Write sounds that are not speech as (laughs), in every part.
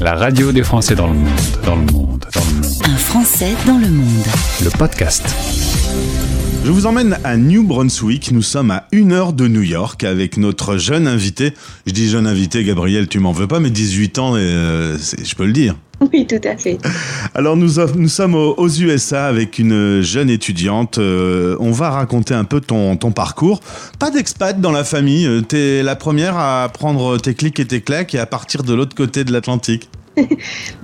La radio des Français dans le monde, dans le monde, dans le monde. Un Français dans le monde. Le podcast. Je vous emmène à New Brunswick. Nous sommes à une heure de New York avec notre jeune invité. Je dis jeune invité, Gabriel, tu m'en veux pas, mais 18 ans, et, euh, je peux le dire. Oui, tout à fait. (laughs) Alors nous, nous sommes aux, aux USA avec une jeune étudiante. Euh, on va raconter un peu ton, ton parcours. Pas d'expat dans la famille. Euh, T'es la première à prendre tes clics et tes claques et à partir de l'autre côté de l'Atlantique. (laughs)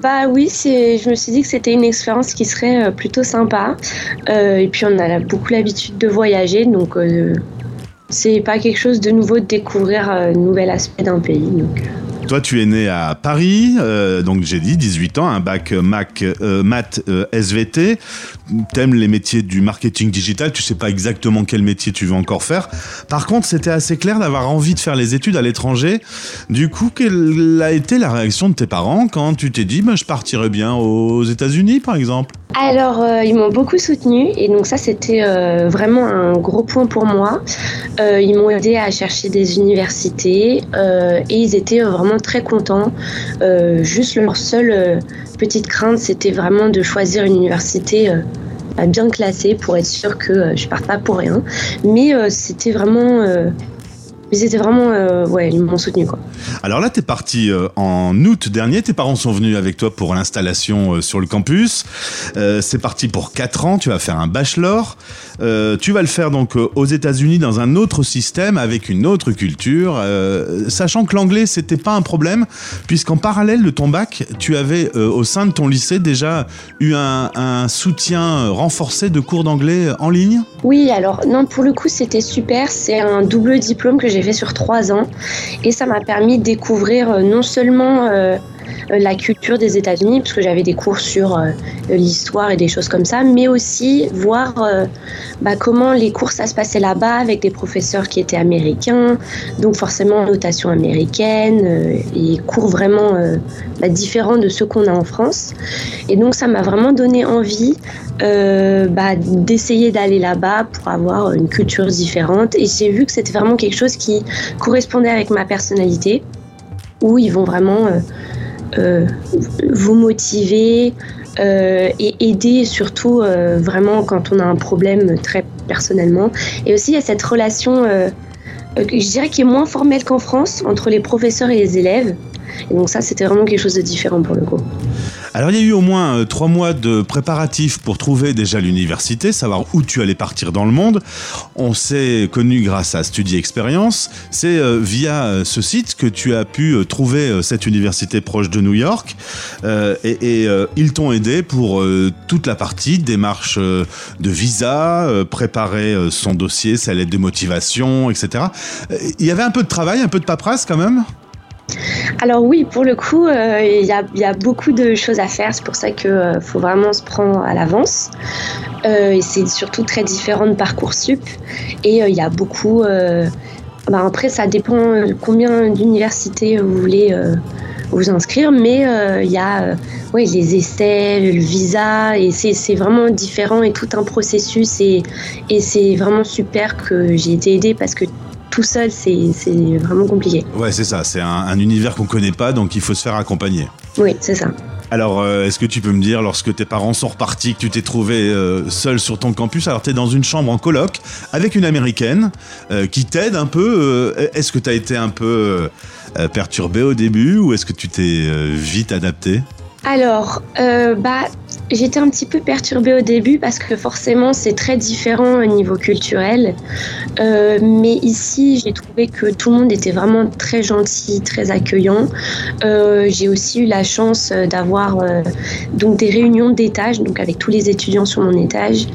Bah oui, je me suis dit que c'était une expérience qui serait euh, plutôt sympa. Euh, et puis on a beaucoup l'habitude de voyager, donc euh, c'est pas quelque chose de nouveau de découvrir euh, un nouvel aspect d'un pays. Euh. Toi, tu es né à Paris, euh, donc j'ai dit 18 ans, un bac euh, Mac, euh, maths, euh, SVT. T'aimes les métiers du marketing digital, tu sais pas exactement quel métier tu veux encore faire. Par contre, c'était assez clair d'avoir envie de faire les études à l'étranger. Du coup, quelle a été la réaction de tes parents quand tu t'es dit, bah, je partirais bien aux États-Unis, par exemple? Alors, euh, ils m'ont beaucoup soutenue et donc ça, c'était euh, vraiment un gros point pour moi. Euh, ils m'ont aidé à chercher des universités et ils étaient vraiment très contents. Juste leur seule petite crainte, c'était vraiment de choisir une université bien classée pour être sûr que euh, je parte pas pour rien. Mais euh, c'était vraiment, ils étaient vraiment, euh, ouais, ils m'ont soutenu quoi. Alors là, tu es parti euh, en août dernier. Tes parents sont venus avec toi pour l'installation euh, sur le campus. C'est parti pour 4 ans. Tu vas faire un bachelor. Tu vas le faire donc aux États-Unis dans un autre système avec une autre culture. Sachant que l'anglais, c'était pas un problème, puisqu'en parallèle de ton bac, tu avais au sein de ton lycée déjà eu un, un soutien renforcé de cours d'anglais en ligne. Oui, alors non, pour le coup, c'était super. C'est un double diplôme que j'ai fait sur trois ans. Et ça m'a permis de découvrir euh, non seulement euh, la culture des États-Unis, parce que j'avais des cours sur euh, l'histoire et des choses comme ça, mais aussi voir euh, bah, comment les cours ça se passait là-bas avec des professeurs qui étaient américains, donc forcément notation américaine euh, et cours vraiment euh, bah, différents de ceux qu'on a en France. Et donc ça m'a vraiment donné envie euh, bah, d'essayer d'aller là-bas pour avoir une culture différente. Et j'ai vu que c'était vraiment quelque chose qui correspondait avec ma personnalité, où ils vont vraiment euh, euh, vous motiver euh, et aider surtout euh, vraiment quand on a un problème très personnellement. Et aussi il y a cette relation, euh, euh, je dirais qui est moins formelle qu'en France entre les professeurs et les élèves. Et donc ça, c'était vraiment quelque chose de différent pour le coup. Alors il y a eu au moins euh, trois mois de préparatifs pour trouver déjà l'université, savoir où tu allais partir dans le monde. On s'est connu grâce à Studi Experience. C'est euh, via euh, ce site que tu as pu trouver cette université proche de New York. Et ils t'ont aidé pour toute la partie démarche de visa, préparer son dossier, sa lettre de motivation, etc. Il y avait un peu de travail, un peu de paperasse quand même? Alors oui, pour le coup, euh, il y, a, beaucoup de choses à faire. C'est pour ça qu'il faut vraiment se prendre à l'avance. Euh, c'est surtout très différent de Parcoursup. Et euh, il y a beaucoup... euh, bah, après, ça dépend euh, combien d'universités vous voulez euh, vous inscrire. Mais euh, il y a euh, les essais, le visa. Et c'est c'est vraiment différent et tout un processus. Et, et c'est vraiment super que j'ai été aidée parce que tout seul, c'est c'est vraiment compliqué. Ouais, c'est ça. C'est un, un univers qu'on connaît pas, donc il faut se faire accompagner. Oui, c'est ça. Alors, euh, est-ce que tu peux me dire, lorsque tes parents sont repartis, que tu t'es trouvé euh, seul sur ton campus, alors tu es dans une chambre en coloc avec une américaine euh, qui t'aide un peu. euh, est-ce que tu as été un peu euh, perturbé au début ou est-ce que tu t'es euh, vite adapté Alors, euh, bah, j'étais un petit peu perturbée au début parce que forcément c'est très différent au niveau culturel. Euh, mais ici, j'ai trouvé que tout le monde était vraiment très gentil, très accueillant. Euh, j'ai aussi eu la chance euh, d'avoir euh, donc des réunions d'étage, donc avec tous les étudiants sur mon étage,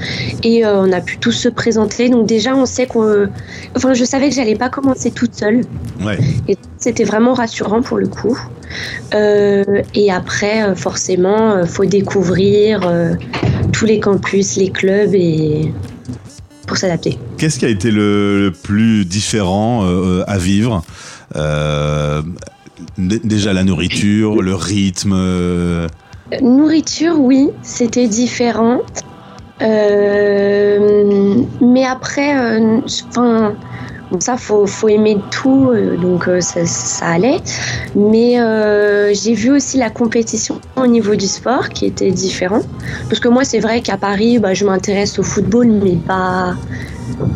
et on a pu tous se présenter. Donc déjà, on sait qu'on, enfin, je savais que j'allais pas commencer toute seule. Ouais. Et c'était vraiment rassurant pour le coup. Et après, forcément, faut découvrir euh, tous les campus, les clubs et pour s'adapter. Qu'est-ce qui a été le, le plus différent euh, à vivre Euh, Déjà la nourriture, le rythme. euh, Nourriture, oui, c'était différent. Euh, mais après, euh, enfin, Bon, ça, faut, faut aimer tout, euh, donc euh, ça, allait. Mais euh, j'ai vu aussi la compétition au niveau du sport qui était différent. Parce que moi, c'est vrai qu'à Paris, bah, je m'intéresse au football, mais pas.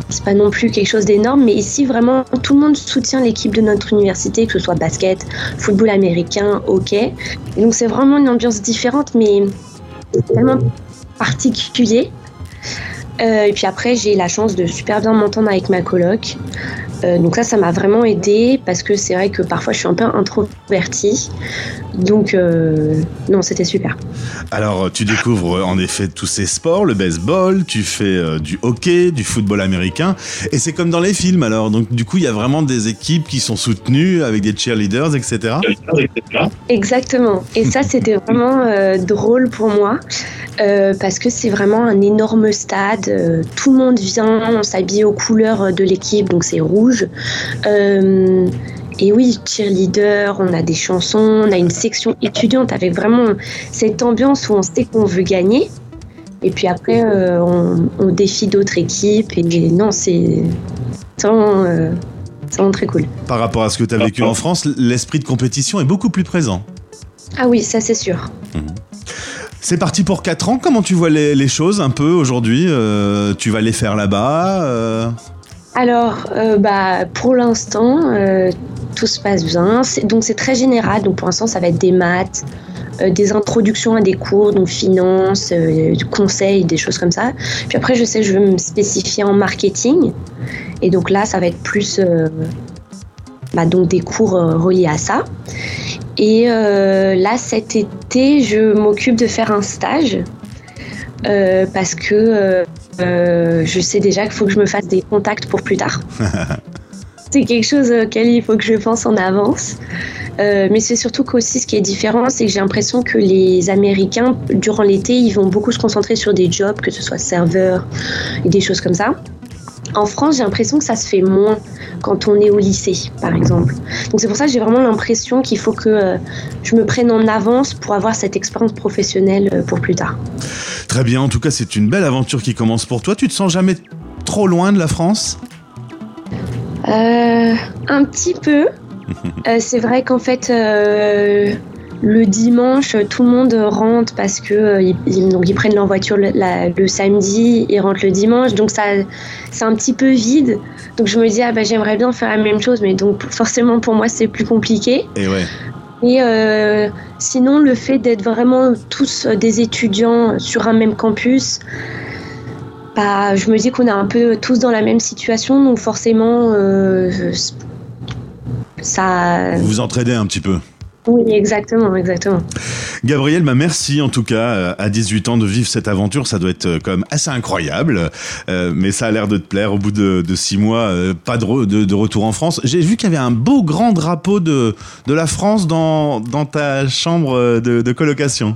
C'est pas non plus quelque chose d'énorme, mais ici vraiment tout le monde soutient l'équipe de notre université, que ce soit basket, football américain, hockey. Donc c'est vraiment une ambiance différente, mais tellement particulier. Euh, et puis après, j'ai la chance de super bien m'entendre avec ma coloc. Euh, donc ça, ça m'a vraiment aidé parce que c'est vrai que parfois je suis un peu introvertie. Donc euh, non, c'était super. Alors, tu découvres en effet tous ces sports, le baseball, tu fais euh, du hockey, du football américain, et c'est comme dans les films alors. Donc du coup, il y a vraiment des équipes qui sont soutenues avec des cheerleaders, etc. Exactement. Et ça, c'était vraiment euh, drôle pour moi parce que c'est vraiment un énorme stade. tout le monde vient, on s'habille aux couleurs de l'équipe, donc c'est rouge. Et oui, cheerleader, on a des chansons, on a une section étudiante avec vraiment cette ambiance où on sait qu'on veut gagner. Et puis après, euh, on, on défie d'autres équipes. Et non, c'est c'est vraiment, euh, c'est vraiment très cool. Par rapport à ce que tu as vécu en France, l'esprit de compétition est beaucoup plus présent. Ah oui, ça c'est sûr. C'est parti pour 4 ans, comment tu vois les, les choses un peu aujourd'hui Euh, Tu vas les faire là-bas Alors, bah, pour l'instant, tout se passe bien. Donc, c'est très général. Donc, pour l'instant, ça va être des maths, euh, des introductions à des cours, donc finance, euh, du conseil, des choses comme ça. Puis après, je sais je veux me spécifier en marketing. Et donc là, ça va être plus euh, bah, donc des cours euh, reliés à ça. Et là, cet été, je m'occupe de faire un stage parce que je sais déjà qu'il faut que je me fasse des contacts pour plus tard. (laughs) c'est quelque chose auquel il faut que je pense en avance. Euh, mais c'est surtout qu'aussi ce qui est différent, c'est que j'ai l'impression que les Américains, durant l'été, ils vont beaucoup se concentrer sur des jobs, que ce soit serveur et des choses comme ça. En France, j'ai l'impression que ça se fait moins quand on est au lycée, par exemple. Donc c'est pour ça que j'ai vraiment l'impression qu'il faut que euh, je me prenne en avance pour avoir cette expérience professionnelle euh, pour plus tard. Très bien, en tout cas, c'est une belle aventure qui commence pour toi. Tu te sens jamais trop loin de la France? Un petit peu. (laughs) Euh, c'est vrai qu'en fait, euh, le dimanche, tout le monde rentre parce que euh, ils, ils- donc ils prennent leur voiture le, la- le samedi et rentrent le dimanche. Donc ça, c'est un petit peu vide. Donc je me dis ah bah j'aimerais bien faire la même chose, mais donc forcément pour moi c'est plus compliqué. Et ouais. Et euh, sinon, le fait d'être vraiment tous euh, des étudiants sur un même campus, bah, je me dis qu'on est un peu tous dans la même situation, donc forcément, euh, ça. Vous vous entraidez un petit peu. Oui, exactement, exactement. Gabriel, bah merci en tout cas euh, à 18 ans de vivre cette aventure, ça doit être euh, quand même assez incroyable, Euh, mais ça a l'air de te plaire au bout de, de six mois, euh, pas de, re- de- de retour en France. J'ai vu qu'il y avait un beau grand drapeau de, de la France dans, dans ta chambre euh, de, de colocation.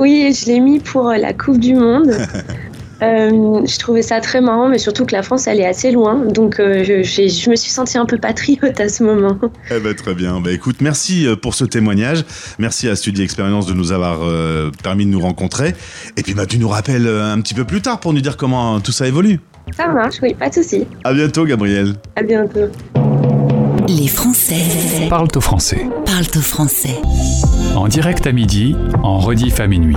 Oui, je l'ai mis pour euh, la Coupe du Monde. (laughs) Euh, je trouvais ça très marrant, mais surtout que la France, elle est assez loin, donc euh, je, me suis sentie un peu patriote à ce moment. (laughs) Eh ben, très bien. Bah, écoute, merci euh, pour ce témoignage. Merci à Studi Expérience de nous avoir euh, permis de nous rencontrer. Et puis bah, tu nous rappelles un petit peu plus tard pour nous dire comment tout ça évolue. Ça marche, oui, pas de souci. À bientôt, Gabriel. À bientôt. Les Français Parle au français. parlent au français. En direct à midi, en rediff à minuit.